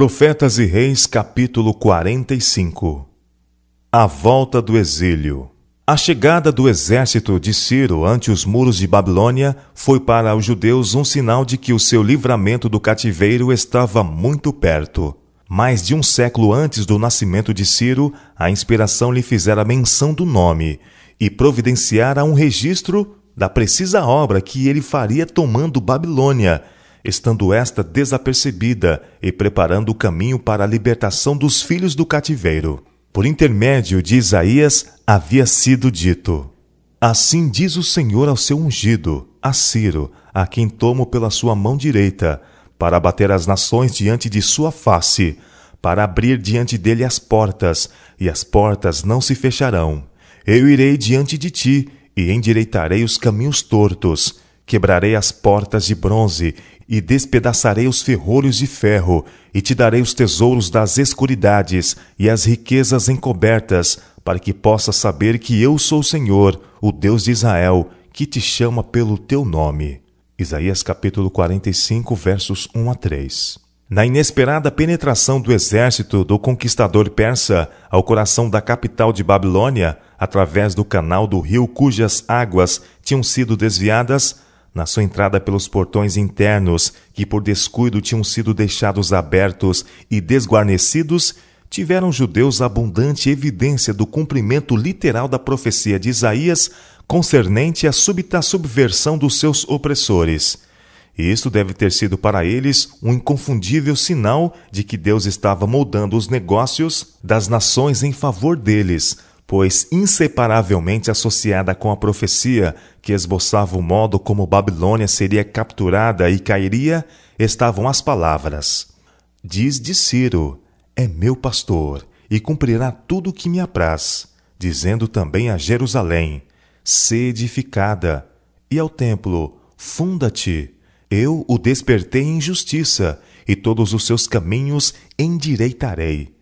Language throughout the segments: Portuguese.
Profetas e Reis, capítulo 45 A volta do exílio. A chegada do exército de Ciro ante os muros de Babilônia foi para os judeus um sinal de que o seu livramento do cativeiro estava muito perto. Mais de um século antes do nascimento de Ciro, a inspiração lhe fizera menção do nome e providenciara um registro da precisa obra que ele faria tomando Babilônia estando esta desapercebida e preparando o caminho para a libertação dos filhos do cativeiro. Por intermédio de Isaías havia sido dito: Assim diz o Senhor ao seu ungido, a Ciro, a quem tomo pela sua mão direita, para abater as nações diante de sua face, para abrir diante dele as portas, e as portas não se fecharão. Eu irei diante de ti e endireitarei os caminhos tortos, quebrarei as portas de bronze e despedaçarei os ferrolhos de ferro, e te darei os tesouros das escuridades e as riquezas encobertas, para que possas saber que eu sou o Senhor, o Deus de Israel, que te chama pelo teu nome. Isaías capítulo 45, versos 1 a 3. Na inesperada penetração do exército do conquistador persa ao coração da capital de Babilônia, através do canal do rio cujas águas tinham sido desviadas, na sua entrada pelos portões internos, que por descuido tinham sido deixados abertos e desguarnecidos, tiveram judeus abundante evidência do cumprimento literal da profecia de Isaías concernente à súbita subversão dos seus opressores. E isto deve ter sido para eles um inconfundível sinal de que Deus estava moldando os negócios das nações em favor deles, pois inseparavelmente associada com a profecia que esboçava o modo como Babilônia seria capturada e cairia, estavam as palavras: Diz de Ciro: É meu pastor, e cumprirá tudo o que me apraz, dizendo também a Jerusalém: Sê edificada, e ao templo: Funda-te. Eu o despertei em justiça, e todos os seus caminhos endireitarei.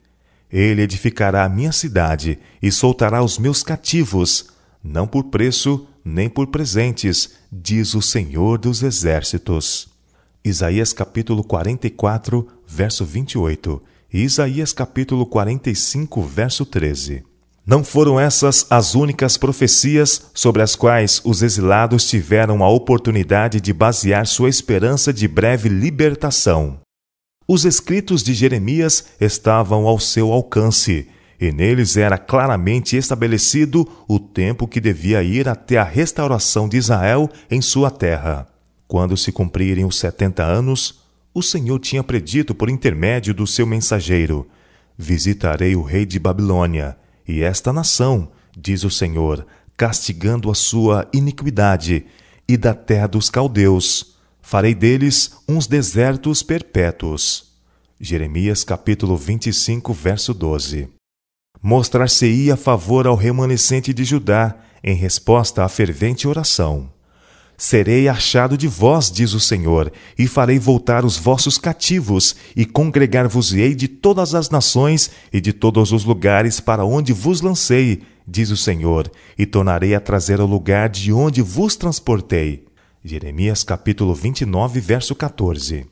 Ele edificará a minha cidade e soltará os meus cativos, não por preço, nem por presentes, diz o Senhor dos Exércitos. Isaías capítulo 44, verso 28 e Isaías capítulo 45, verso 13. Não foram essas as únicas profecias sobre as quais os exilados tiveram a oportunidade de basear sua esperança de breve libertação. Os escritos de Jeremias estavam ao seu alcance, e neles era claramente estabelecido o tempo que devia ir até a restauração de Israel em sua terra. Quando se cumprirem os setenta anos, o Senhor tinha predito por intermédio do seu mensageiro: Visitarei o rei de Babilônia e esta nação, diz o Senhor, castigando a sua iniquidade, e da terra dos caldeus farei deles uns desertos perpétuos. Jeremias capítulo 25, verso 12. Mostrar-se-ia favor ao remanescente de Judá, em resposta à fervente oração. Serei achado de vós, diz o Senhor, e farei voltar os vossos cativos, e congregar-vos-ei de todas as nações e de todos os lugares para onde vos lancei, diz o Senhor, e tornarei a trazer ao lugar de onde vos transportei. Jeremias capítulo 29, verso 14.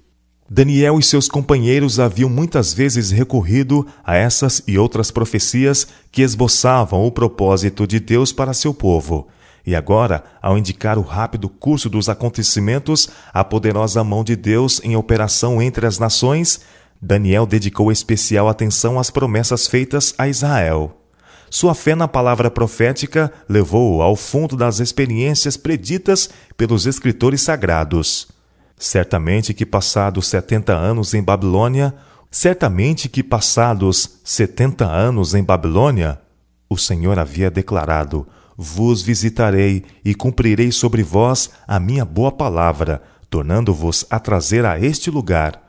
Daniel e seus companheiros haviam muitas vezes recorrido a essas e outras profecias que esboçavam o propósito de Deus para seu povo. E agora, ao indicar o rápido curso dos acontecimentos, a poderosa mão de Deus em operação entre as nações, Daniel dedicou especial atenção às promessas feitas a Israel. Sua fé na palavra profética levou-o ao fundo das experiências preditas pelos escritores sagrados. Certamente que passados setenta anos em Babilônia, certamente que passados setenta anos em Babilônia, o Senhor havia declarado: Vos visitarei e cumprirei sobre vós a minha boa palavra, tornando-vos a trazer a este lugar.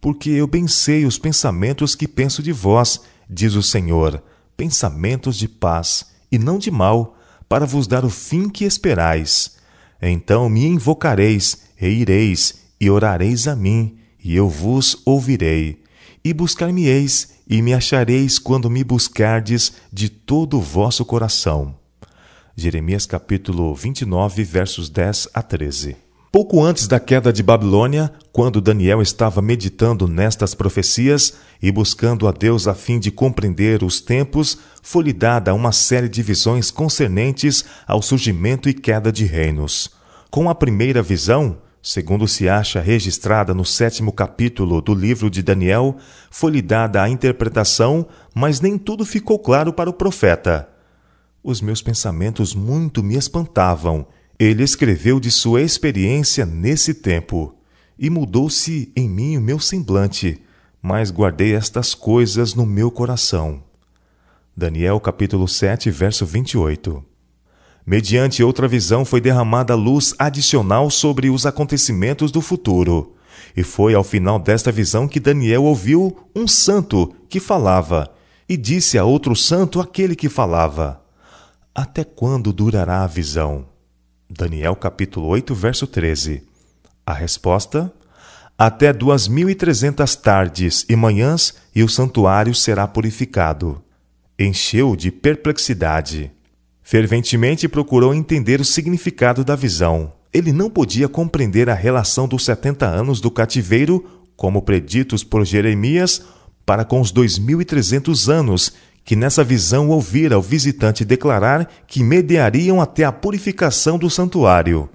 Porque eu bem sei os pensamentos que penso de vós, diz o Senhor, pensamentos de paz e não de mal, para vos dar o fim que esperais. Então me invocareis, e ireis, e orareis a mim, e eu vos ouvirei. E buscar-me-eis, e me achareis quando me buscardes de todo o vosso coração. Jeremias capítulo 29, versos 10 a 13. Pouco antes da queda de Babilônia, quando Daniel estava meditando nestas profecias e buscando a Deus a fim de compreender os tempos, foi-lhe dada uma série de visões concernentes ao surgimento e queda de reinos. Com a primeira visão, segundo se acha registrada no sétimo capítulo do livro de Daniel, foi-lhe dada a interpretação, mas nem tudo ficou claro para o profeta. Os meus pensamentos muito me espantavam ele escreveu de sua experiência nesse tempo, e mudou-se em mim o meu semblante, mas guardei estas coisas no meu coração. Daniel capítulo 7, verso 28. Mediante outra visão foi derramada luz adicional sobre os acontecimentos do futuro. E foi ao final desta visão que Daniel ouviu um santo que falava, e disse a outro santo aquele que falava: Até quando durará a visão? Daniel capítulo 8, verso 13. A resposta: Até duas mil e trezentas tardes e manhãs, e o santuário será purificado. Encheu de perplexidade. Ferventemente procurou entender o significado da visão. Ele não podia compreender a relação dos setenta anos do cativeiro, como preditos por Jeremias, para com os dois mil e trezentos anos que nessa visão ouvira o visitante declarar que mediariam até a purificação do santuário.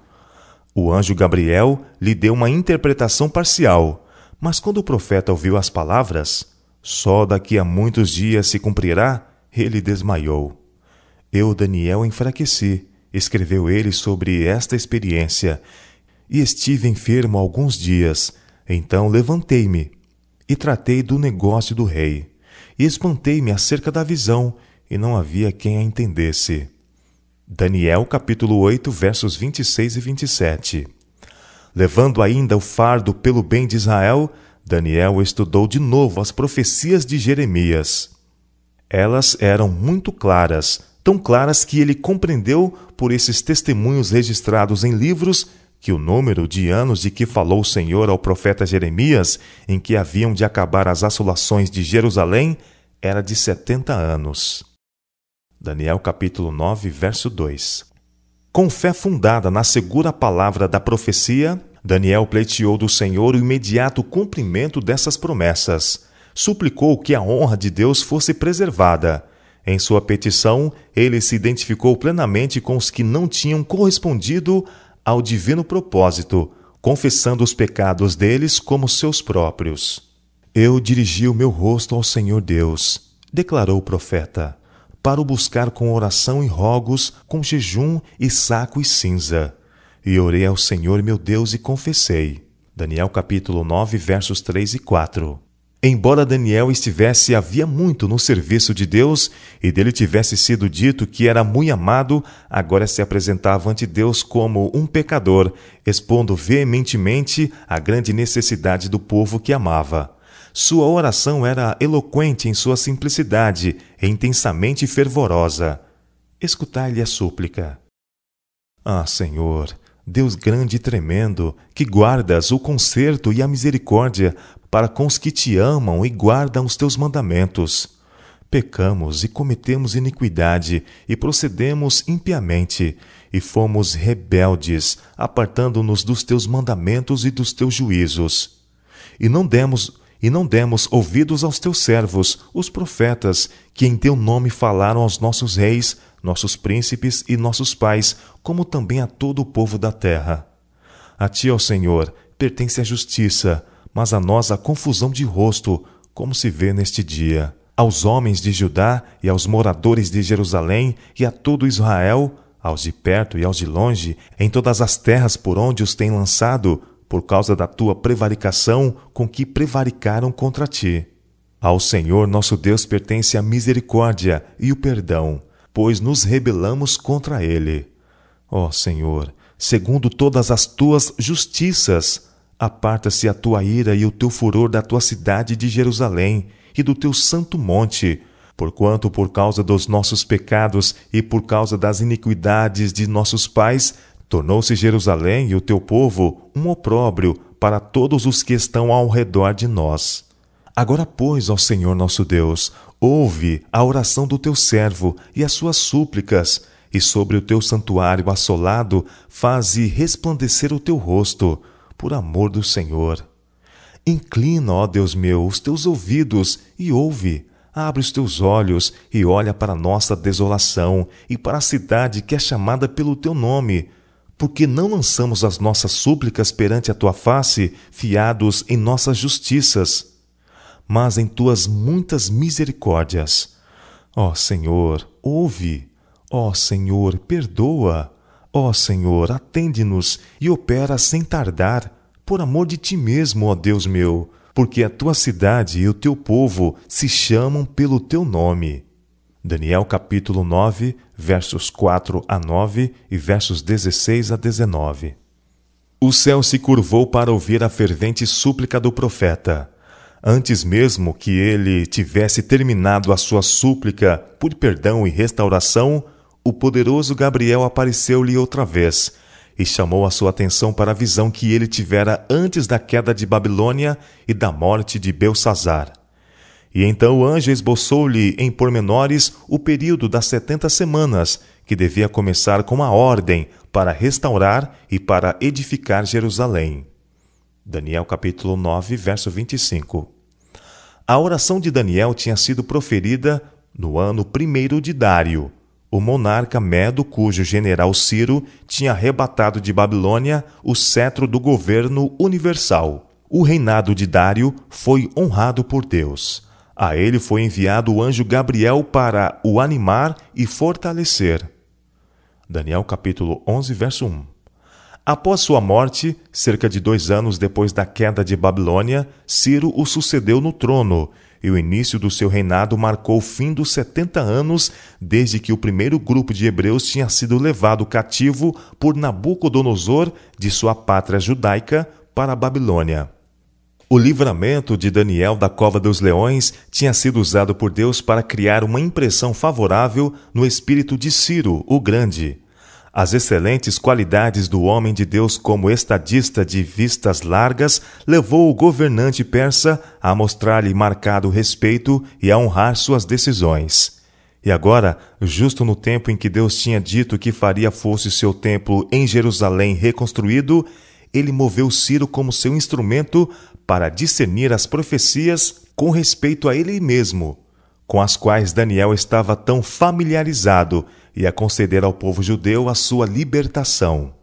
O anjo Gabriel lhe deu uma interpretação parcial, mas quando o profeta ouviu as palavras, só daqui a muitos dias se cumprirá, ele desmaiou. Eu, Daniel, enfraqueci, escreveu ele sobre esta experiência, e estive enfermo alguns dias. Então levantei-me e tratei do negócio do rei e espantei-me acerca da visão, e não havia quem a entendesse. Daniel capítulo 8, versos 26 e 27. Levando ainda o fardo pelo bem de Israel, Daniel estudou de novo as profecias de Jeremias. Elas eram muito claras, tão claras que ele compreendeu por esses testemunhos registrados em livros que o número de anos de que falou o Senhor ao profeta Jeremias, em que haviam de acabar as assolações de Jerusalém, era de setenta anos. Daniel capítulo 9, verso 2. Com fé fundada na segura palavra da profecia, Daniel pleiteou do Senhor o imediato cumprimento dessas promessas. Suplicou que a honra de Deus fosse preservada. Em sua petição, ele se identificou plenamente com os que não tinham correspondido ao divino propósito, confessando os pecados deles como seus próprios. Eu dirigi o meu rosto ao Senhor Deus, declarou o profeta, para o buscar com oração e rogos, com jejum e saco e cinza. E orei ao Senhor meu Deus e confessei. Daniel capítulo 9, versos 3 e 4. Embora Daniel estivesse havia muito no serviço de Deus e dele tivesse sido dito que era muito amado, agora se apresentava ante Deus como um pecador, expondo veementemente a grande necessidade do povo que amava. Sua oração era eloquente em sua simplicidade e intensamente fervorosa. Escutai-lhe a súplica. Ah, Senhor, Deus grande e tremendo, que guardas o conserto e a misericórdia para com os que te amam e guardam os teus mandamentos. Pecamos e cometemos iniquidade e procedemos impiamente, e fomos rebeldes, apartando-nos dos teus mandamentos e dos teus juízos. E não demos e não demos ouvidos aos teus servos, os profetas, que em teu nome falaram aos nossos reis, nossos príncipes e nossos pais, como também a todo o povo da terra. A ti, ó Senhor, pertence a justiça, mas a nós a confusão de rosto, como se vê neste dia. Aos homens de Judá e aos moradores de Jerusalém e a todo Israel, aos de perto e aos de longe, em todas as terras por onde os tem lançado, por causa da tua prevaricação com que prevaricaram contra ti. Ao Senhor nosso Deus pertence a misericórdia e o perdão, pois nos rebelamos contra ele. Ó Senhor, segundo todas as tuas justiças, Aparta-se a tua ira e o teu furor da tua cidade de Jerusalém e do teu santo monte, porquanto por causa dos nossos pecados e por causa das iniquidades de nossos pais, tornou-se Jerusalém e o teu povo um opróbrio para todos os que estão ao redor de nós. Agora, pois, ó Senhor nosso Deus, ouve a oração do teu servo e as suas súplicas, e sobre o teu santuário assolado faze resplandecer o teu rosto, por amor do Senhor. Inclina, ó Deus meu, os teus ouvidos e ouve. Abre os teus olhos e olha para nossa desolação e para a cidade que é chamada pelo teu nome. Porque não lançamos as nossas súplicas perante a tua face, fiados em nossas justiças, mas em tuas muitas misericórdias. Ó Senhor, ouve. Ó Senhor, perdoa. Ó Senhor, atende-nos e opera sem tardar, por amor de ti mesmo, ó Deus meu porque a tua cidade e o teu povo se chamam pelo teu nome. Daniel capítulo 9, versos 4 a 9 e versos 16 a 19. O céu se curvou para ouvir a fervente súplica do profeta. Antes mesmo que ele tivesse terminado a sua súplica por perdão e restauração, o poderoso Gabriel apareceu-lhe outra vez e chamou a sua atenção para a visão que ele tivera antes da queda de Babilônia e da morte de Belsazar. E então o anjo esboçou-lhe em pormenores o período das setenta semanas, que devia começar com a ordem para restaurar e para edificar Jerusalém. Daniel capítulo 9, verso 25. A oração de Daniel tinha sido proferida no ano primeiro de Dário, o monarca Medo, cujo general Ciro tinha arrebatado de Babilônia o cetro do governo universal. O reinado de Dário foi honrado por Deus. A ele foi enviado o anjo Gabriel para o animar e fortalecer. Daniel capítulo 11, verso 1. Após sua morte, cerca de dois anos depois da queda de Babilônia, Ciro o sucedeu no trono e o início do seu reinado marcou o fim dos setenta anos desde que o primeiro grupo de hebreus tinha sido levado cativo por Nabucodonosor de sua pátria judaica para a Babilônia. O livramento de Daniel da cova dos leões tinha sido usado por Deus para criar uma impressão favorável no espírito de Ciro, o Grande. As excelentes qualidades do homem de Deus como estadista de vistas largas levou o governante persa a mostrar-lhe marcado respeito e a honrar suas decisões. E agora, justo no tempo em que Deus tinha dito que faria fosse seu templo em Jerusalém reconstruído, ele moveu Ciro como seu instrumento para discernir as profecias com respeito a ele mesmo, com as quais Daniel estava tão familiarizado e a conceder ao povo judeu a sua libertação.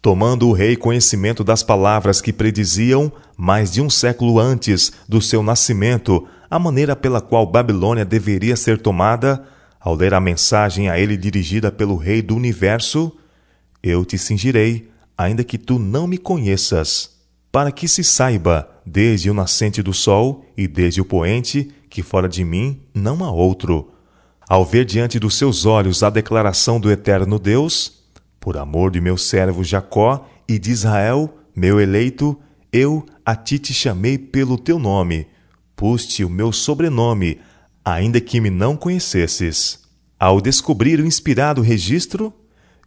Tomando o rei conhecimento das palavras que prediziam, mais de um século antes do seu nascimento, a maneira pela qual Babilônia deveria ser tomada, ao ler a mensagem a ele dirigida pelo Rei do Universo, eu te cingirei, ainda que tu não me conheças, para que se saiba, desde o nascente do sol e desde o poente, que fora de mim não há outro. Ao ver diante dos seus olhos a declaração do eterno Deus, por amor de meu servo Jacó e de Israel, meu eleito, eu a ti te chamei pelo teu nome, pus-te o meu sobrenome, ainda que me não conhecesses. Ao descobrir o inspirado registro,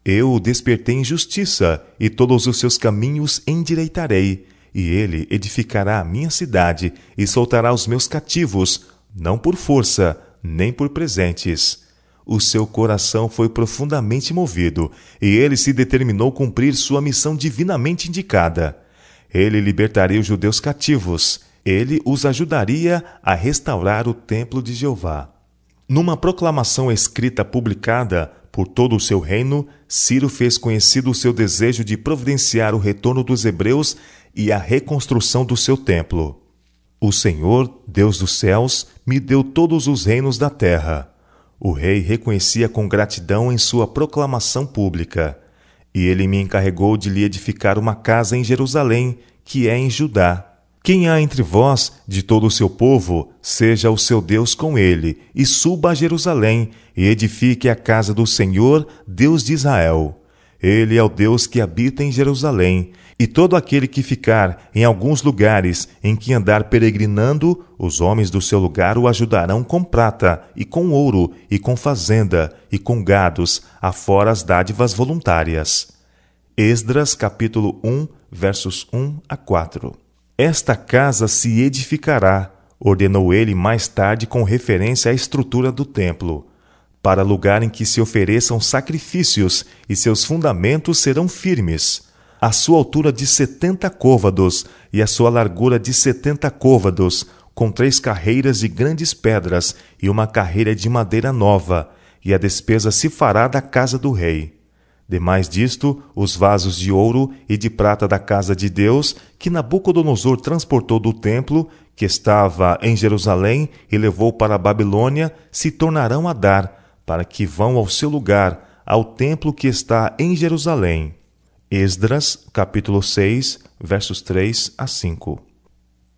eu o despertei em justiça, e todos os seus caminhos endireitarei, e ele edificará a minha cidade, e soltará os meus cativos, não por força, nem por presentes. O seu coração foi profundamente movido e ele se determinou cumprir sua missão divinamente indicada. Ele libertaria os judeus cativos. Ele os ajudaria a restaurar o templo de Jeová. Numa proclamação escrita publicada por todo o seu reino, Ciro fez conhecido o seu desejo de providenciar o retorno dos hebreus e a reconstrução do seu templo. O Senhor, Deus dos céus, me deu todos os reinos da terra. O rei reconhecia com gratidão em sua proclamação pública. E ele me encarregou de lhe edificar uma casa em Jerusalém, que é em Judá. Quem há entre vós, de todo o seu povo, seja o seu Deus com ele, e suba a Jerusalém, e edifique a casa do Senhor, Deus de Israel. Ele é o Deus que habita em Jerusalém, e todo aquele que ficar em alguns lugares em que andar peregrinando, os homens do seu lugar o ajudarão com prata, e com ouro, e com fazenda, e com gados, afora as dádivas voluntárias. Esdras capítulo 1, versos 1 a 4. Esta casa se edificará, ordenou ele mais tarde com referência à estrutura do templo. Para lugar em que se ofereçam sacrifícios, e seus fundamentos serão firmes. A sua altura de setenta côvados, e a sua largura de setenta côvados, com três carreiras de grandes pedras, e uma carreira de madeira nova, e a despesa se fará da casa do rei. Demais disto, os vasos de ouro e de prata da casa de Deus, que Nabucodonosor transportou do templo, que estava em Jerusalém, e levou para a Babilônia, se tornarão a dar, para que vão ao seu lugar, ao templo que está em Jerusalém. Esdras, capítulo 6, versos 3 a 5.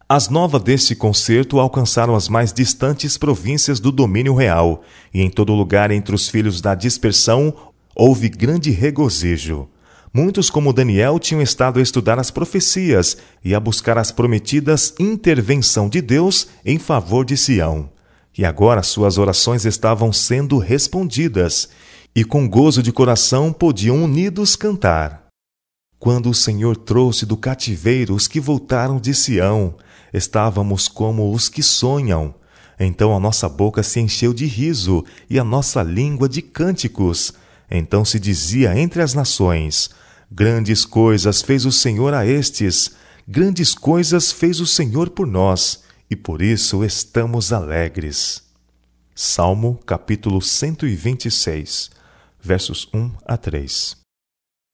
As novas deste concerto alcançaram as mais distantes províncias do domínio real, e em todo lugar entre os filhos da dispersão houve grande regozijo. Muitos, como Daniel, tinham estado a estudar as profecias e a buscar as prometidas intervenção de Deus em favor de Sião. E agora suas orações estavam sendo respondidas, e com gozo de coração podiam unidos cantar. Quando o Senhor trouxe do cativeiro os que voltaram de Sião, estávamos como os que sonham. Então a nossa boca se encheu de riso e a nossa língua de cânticos então se dizia entre as nações: Grandes coisas fez o Senhor a estes, grandes coisas fez o Senhor por nós, e por isso estamos alegres. Salmo capítulo 126, versos 1 a 3.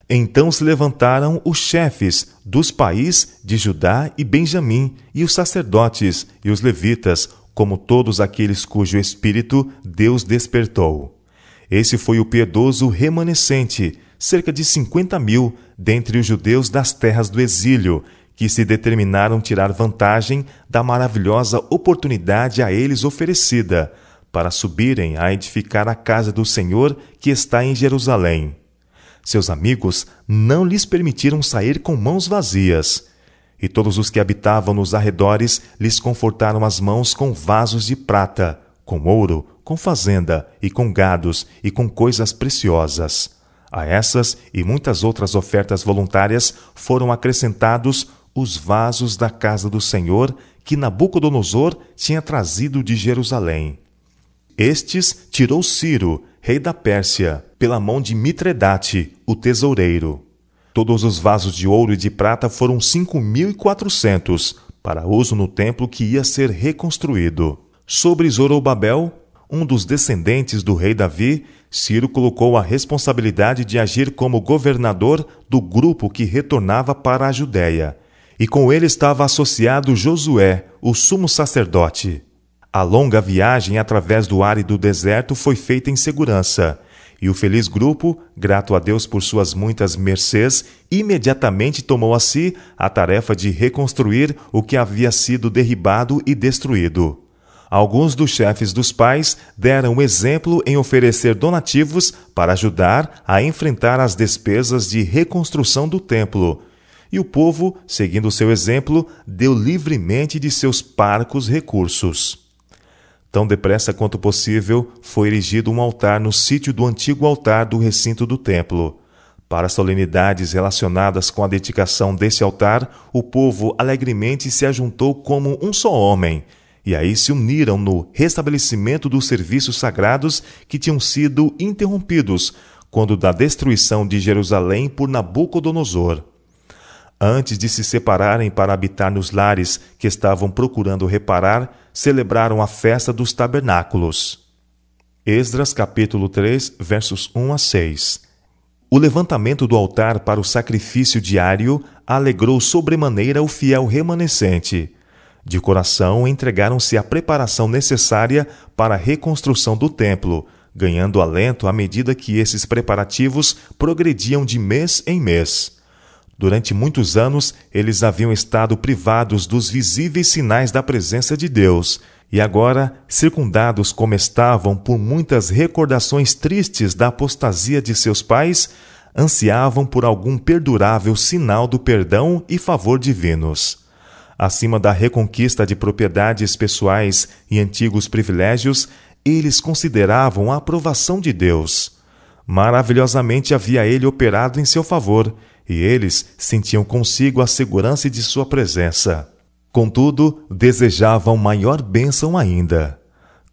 Então se levantaram os chefes dos países de Judá e Benjamim, e os sacerdotes e os levitas, como todos aqueles cujo espírito Deus despertou. Esse foi o piedoso remanescente, cerca de cinquenta mil, dentre os judeus das terras do exílio, que se determinaram tirar vantagem da maravilhosa oportunidade a eles oferecida, para subirem a edificar a casa do Senhor que está em Jerusalém. Seus amigos não lhes permitiram sair com mãos vazias. E todos os que habitavam nos arredores lhes confortaram as mãos com vasos de prata, com ouro, com fazenda e com gados e com coisas preciosas. A essas e muitas outras ofertas voluntárias foram acrescentados os vasos da casa do Senhor que Nabucodonosor tinha trazido de Jerusalém. Estes tirou Ciro, rei da Pérsia, pela mão de Mitredate, o tesoureiro. Todos os vasos de ouro e de prata foram cinco mil e quatrocentos, para uso no templo que ia ser reconstruído. Sobre Zorobabel, um dos descendentes do rei Davi, Ciro colocou a responsabilidade de agir como governador do grupo que retornava para a Judéia. E com ele estava associado Josué, o sumo sacerdote. A longa viagem através do árido deserto foi feita em segurança, e o feliz grupo, grato a Deus por suas muitas mercês, imediatamente tomou a si a tarefa de reconstruir o que havia sido derribado e destruído. Alguns dos chefes dos pais deram exemplo em oferecer donativos para ajudar a enfrentar as despesas de reconstrução do templo. E o povo, seguindo seu exemplo, deu livremente de seus parcos recursos. Tão depressa quanto possível, foi erigido um altar no sítio do antigo altar do recinto do templo. Para solenidades relacionadas com a dedicação desse altar, o povo alegremente se ajuntou como um só homem e aí se uniram no restabelecimento dos serviços sagrados que tinham sido interrompidos quando da destruição de Jerusalém por Nabucodonosor. Antes de se separarem para habitar nos lares que estavam procurando reparar, celebraram a festa dos tabernáculos. Esdras capítulo 3, versos 1 a 6. O levantamento do altar para o sacrifício diário alegrou sobremaneira o fiel remanescente de coração, entregaram-se à preparação necessária para a reconstrução do templo, ganhando alento à medida que esses preparativos progrediam de mês em mês. Durante muitos anos, eles haviam estado privados dos visíveis sinais da presença de Deus, e agora, circundados como estavam por muitas recordações tristes da apostasia de seus pais, ansiavam por algum perdurável sinal do perdão e favor divinos acima da reconquista de propriedades pessoais e antigos privilégios, eles consideravam a aprovação de Deus. Maravilhosamente havia ele operado em seu favor, e eles sentiam consigo a segurança de sua presença. Contudo, desejavam maior bênção ainda.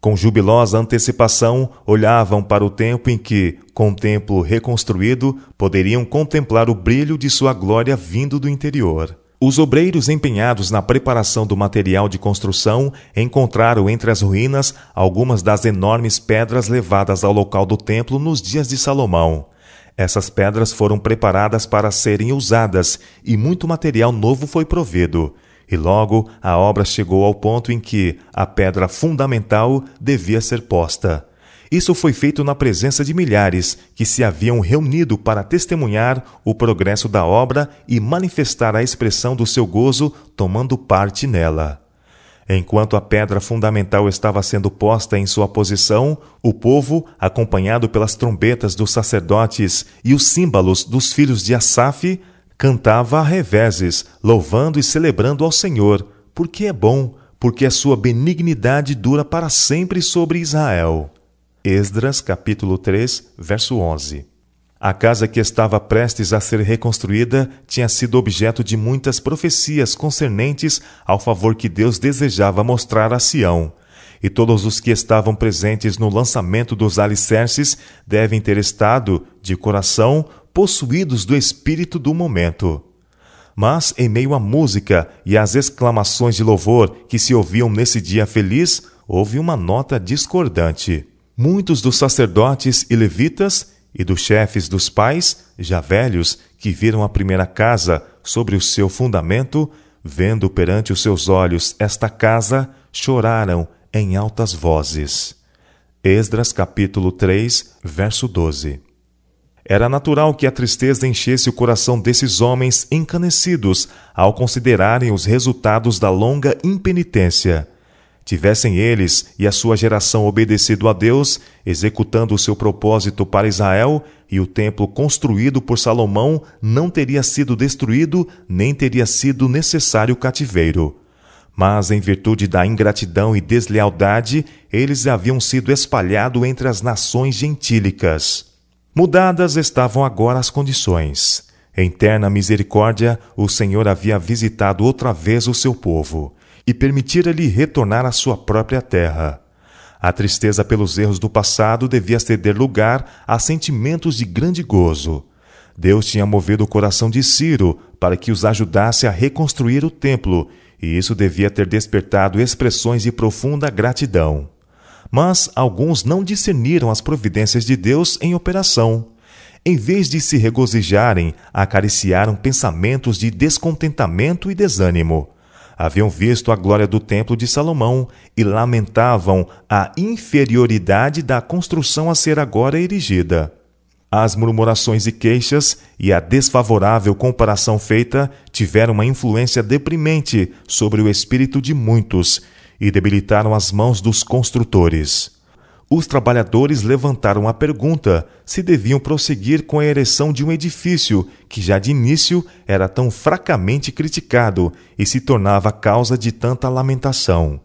Com jubilosa antecipação, olhavam para o tempo em que, com o templo reconstruído, poderiam contemplar o brilho de sua glória vindo do interior. Os obreiros empenhados na preparação do material de construção encontraram entre as ruínas algumas das enormes pedras levadas ao local do templo nos dias de Salomão. Essas pedras foram preparadas para serem usadas e muito material novo foi provido. E logo a obra chegou ao ponto em que a pedra fundamental devia ser posta. Isso foi feito na presença de milhares que se haviam reunido para testemunhar o progresso da obra e manifestar a expressão do seu gozo tomando parte nela. Enquanto a pedra fundamental estava sendo posta em sua posição, o povo, acompanhado pelas trombetas dos sacerdotes e os símbolos dos filhos de Asaf, cantava a reveses, louvando e celebrando ao Senhor, porque é bom, porque a sua benignidade dura para sempre sobre Israel. Esdras, capítulo 3, verso 11. A casa que estava prestes a ser reconstruída tinha sido objeto de muitas profecias concernentes ao favor que Deus desejava mostrar a Sião. E todos os que estavam presentes no lançamento dos alicerces devem ter estado, de coração, possuídos do espírito do momento. Mas, em meio à música e às exclamações de louvor que se ouviam nesse dia feliz, houve uma nota discordante. Muitos dos sacerdotes e levitas e dos chefes dos pais, já velhos, que viram a primeira casa sobre o seu fundamento, vendo perante os seus olhos esta casa, choraram em altas vozes. Esdras capítulo 3, verso 12. Era natural que a tristeza enchesse o coração desses homens encanecidos ao considerarem os resultados da longa impenitência. Tivessem eles e a sua geração obedecido a Deus, executando o seu propósito para Israel, e o templo construído por Salomão não teria sido destruído, nem teria sido necessário cativeiro. Mas, em virtude da ingratidão e deslealdade, eles haviam sido espalhados entre as nações gentílicas. Mudadas estavam agora as condições. Em terna misericórdia, o Senhor havia visitado outra vez o seu povo e permitira-lhe retornar à sua própria terra. A tristeza pelos erros do passado devia ceder lugar a sentimentos de grande gozo. Deus tinha movido o coração de Ciro para que os ajudasse a reconstruir o templo, e isso devia ter despertado expressões de profunda gratidão. Mas alguns não discerniram as providências de Deus em operação. Em vez de se regozijarem, acariciaram pensamentos de descontentamento e desânimo. Haviam visto a glória do templo de Salomão e lamentavam a inferioridade da construção a ser agora erigida. As murmurações e queixas e a desfavorável comparação feita tiveram uma influência deprimente sobre o espírito de muitos e debilitaram as mãos dos construtores. Os trabalhadores levantaram a pergunta se deviam prosseguir com a ereção de um edifício que já de início era tão fracamente criticado e se tornava causa de tanta lamentação.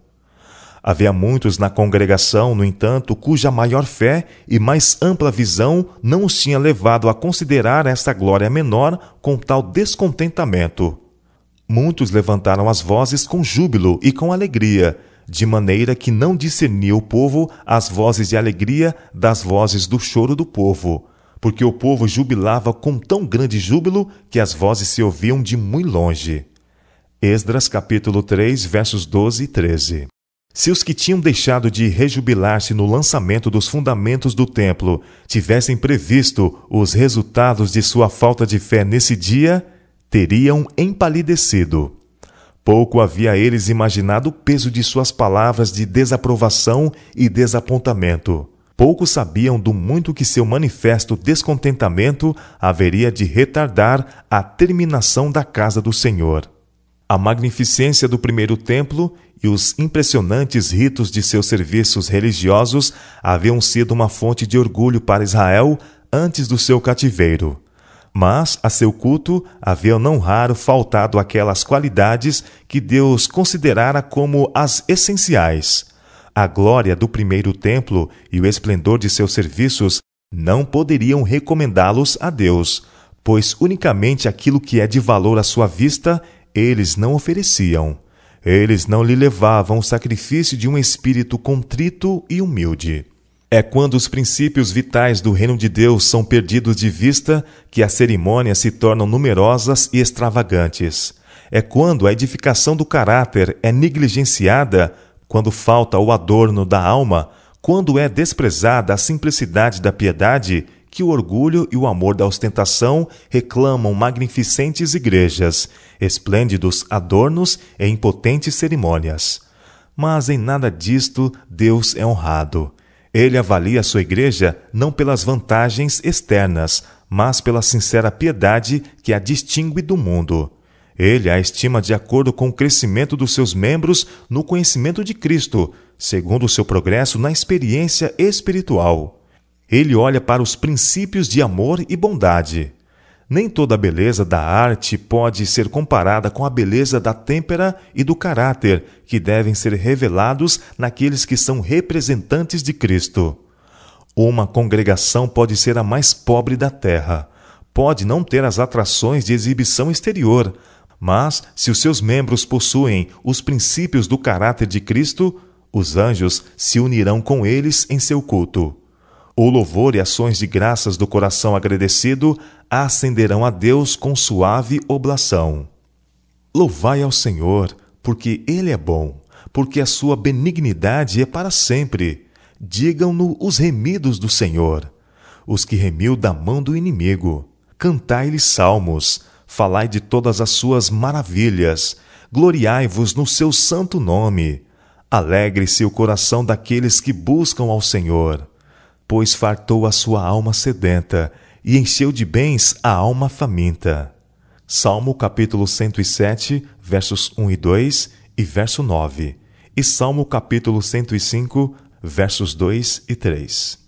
Havia muitos na congregação, no entanto, cuja maior fé e mais ampla visão não os tinha levado a considerar esta glória menor com tal descontentamento. Muitos levantaram as vozes com júbilo e com alegria, de maneira que não discernia o povo as vozes de alegria das vozes do choro do povo, porque o povo jubilava com tão grande júbilo que as vozes se ouviam de muito longe. Esdras capítulo 3, versos 12 e 13. Se os que tinham deixado de rejubilar-se no lançamento dos fundamentos do templo tivessem previsto os resultados de sua falta de fé nesse dia, teriam empalidecido. Pouco havia eles imaginado o peso de suas palavras de desaprovação e desapontamento. Pouco sabiam do muito que seu manifesto descontentamento haveria de retardar a terminação da casa do Senhor. A magnificência do primeiro templo e os impressionantes ritos de seus serviços religiosos haviam sido uma fonte de orgulho para Israel antes do seu cativeiro. Mas a seu culto havia não raro faltado aquelas qualidades que Deus considerara como as essenciais. A glória do primeiro templo e o esplendor de seus serviços não poderiam recomendá-los a Deus, pois unicamente aquilo que é de valor à sua vista eles não ofereciam. Eles não lhe levavam o sacrifício de um espírito contrito e humilde. É quando os princípios vitais do reino de Deus são perdidos de vista que as cerimônias se tornam numerosas e extravagantes. É quando a edificação do caráter é negligenciada, quando falta o adorno da alma, quando é desprezada a simplicidade da piedade, que o orgulho e o amor da ostentação reclamam magnificentes igrejas, esplêndidos adornos e impotentes cerimônias. Mas em nada disto Deus é honrado. Ele avalia sua igreja não pelas vantagens externas, mas pela sincera piedade que a distingue do mundo. Ele a estima de acordo com o crescimento dos seus membros no conhecimento de Cristo, segundo o seu progresso na experiência espiritual. Ele olha para os princípios de amor e bondade. Nem toda a beleza da arte pode ser comparada com a beleza da têmpera e do caráter que devem ser revelados naqueles que são representantes de Cristo. Uma congregação pode ser a mais pobre da terra, pode não ter as atrações de exibição exterior, mas se os seus membros possuem os princípios do caráter de Cristo, os anjos se unirão com eles em seu culto. O louvor e ações de graças do coração agradecido ascenderão a Deus com suave oblação. Louvai ao Senhor, porque Ele é bom, porque a sua benignidade é para sempre. Digam-no os remidos do Senhor, os que remiu da mão do inimigo. Cantai-lhe salmos, falai de todas as suas maravilhas, gloriai-vos no seu santo nome. Alegre-se o coração daqueles que buscam ao Senhor pois fartou a sua alma sedenta e encheu de bens a alma faminta. Salmo capítulo 107, versos 1 e 2 e verso 9. E Salmo capítulo 105, versos 2 e 3.